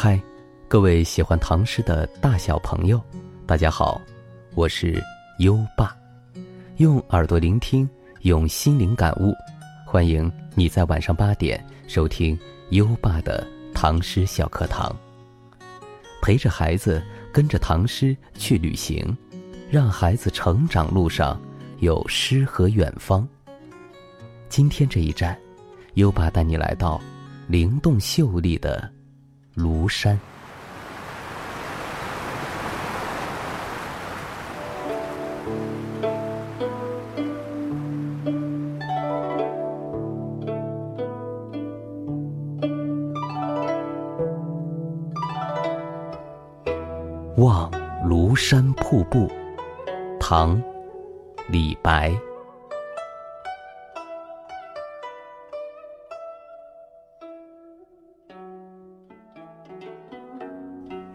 嗨，各位喜欢唐诗的大小朋友，大家好，我是优爸，用耳朵聆听，用心灵感悟，欢迎你在晚上八点收听优爸的唐诗小课堂，陪着孩子跟着唐诗去旅行，让孩子成长路上有诗和远方。今天这一站，优爸带你来到灵动秀丽的。庐山，望庐山瀑布，唐，李白。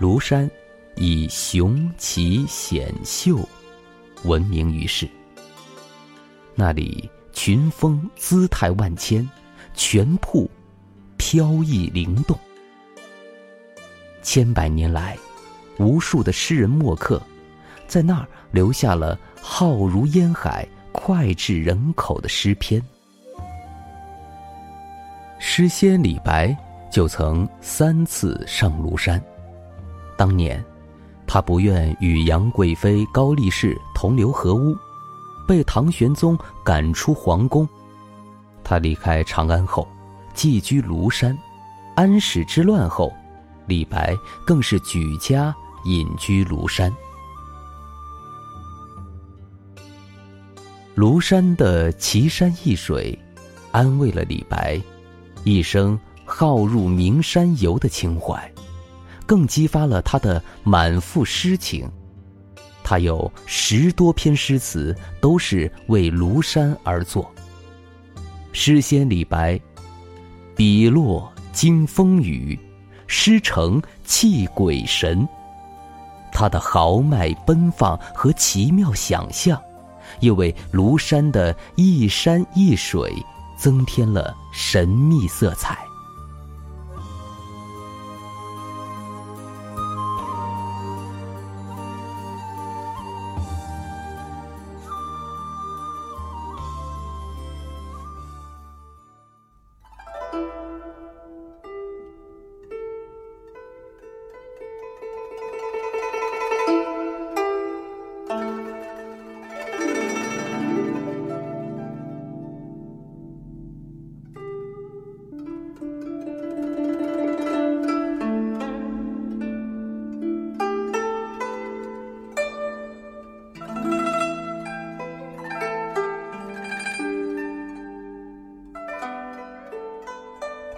庐山以雄奇险秀闻名于世。那里群峰姿态万千，泉瀑飘逸灵动。千百年来，无数的诗人墨客在那儿留下了浩如烟海、脍炙人口的诗篇。诗仙李白就曾三次上庐山。当年，他不愿与杨贵妃、高力士同流合污，被唐玄宗赶出皇宫。他离开长安后，寄居庐山。安史之乱后，李白更是举家隐居庐山。庐山的奇山异水，安慰了李白一生好入名山游的情怀。更激发了他的满腹诗情，他有十多篇诗词都是为庐山而作。诗仙李白，笔落惊风雨，诗成泣鬼神。他的豪迈奔放和奇妙想象，又为庐山的一山一水增添了神秘色彩。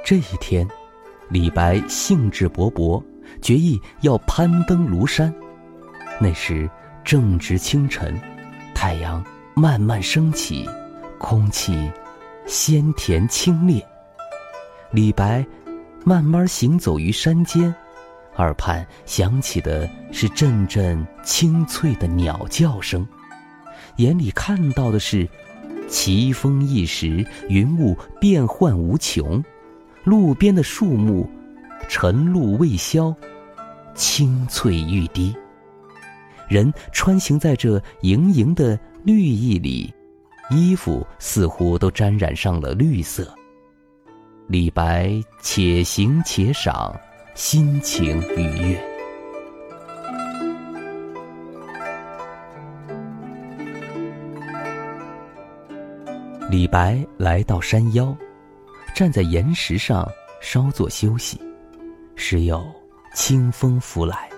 这一天，李白兴致勃勃，决意要攀登庐山。那时正值清晨，太阳慢慢升起，空气鲜甜清冽。李白慢慢行走于山间，耳畔响起的是阵阵清脆的鸟叫声，眼里看到的是奇峰异石，云雾变幻无穷。路边的树木，晨露未消，青翠欲滴。人穿行在这盈盈的绿意里，衣服似乎都沾染上了绿色。李白且行且赏，心情愉悦。李白来到山腰。站在岩石上稍作休息。时有清风拂来，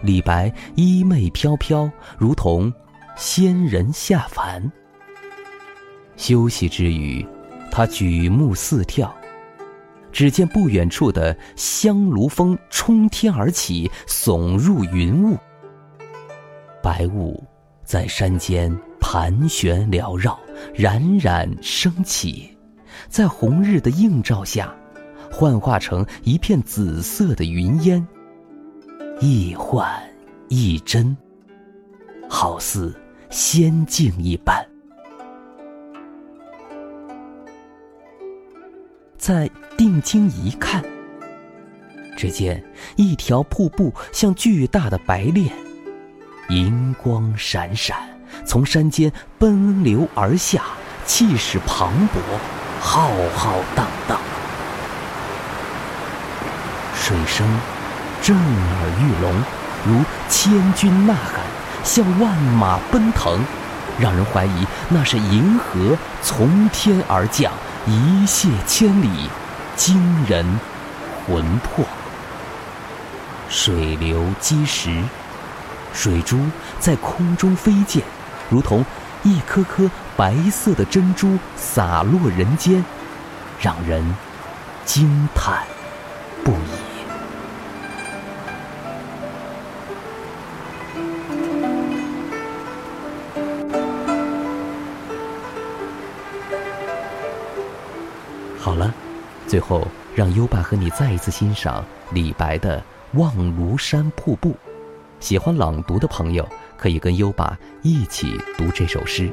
李白衣袂飘飘，如同仙人下凡。休息之余，他举目四眺，只见不远处的香炉峰冲天而起，耸入云雾。白雾在山间盘旋缭绕，冉冉升起，在红日的映照下，幻化成一片紫色的云烟，亦幻亦真，好似仙境一般。再定睛一看，只见一条瀑布像巨大的白练，银光闪闪，从山间奔流而下，气势磅礴，浩浩荡荡。水声震耳欲聋，如千军呐喊，像万马奔腾，让人怀疑那是银河从天而降。一泻千里，惊人魂魄。水流击石，水珠在空中飞溅，如同一颗颗白色的珍珠洒落人间，让人惊叹不已。好了，最后让优爸和你再一次欣赏李白的《望庐山瀑布》。喜欢朗读的朋友，可以跟优爸一起读这首诗。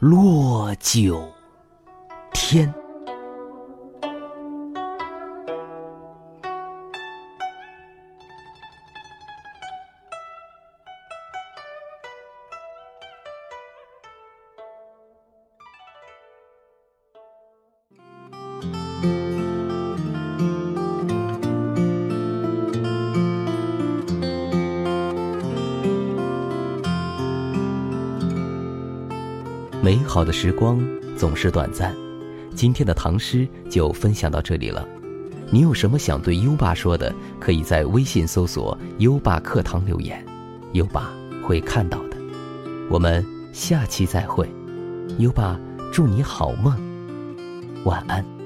落九天。美好的时光总是短暂，今天的唐诗就分享到这里了。你有什么想对优爸说的，可以在微信搜索“优爸课堂”留言，优爸会看到的。我们下期再会，优爸祝你好梦，晚安。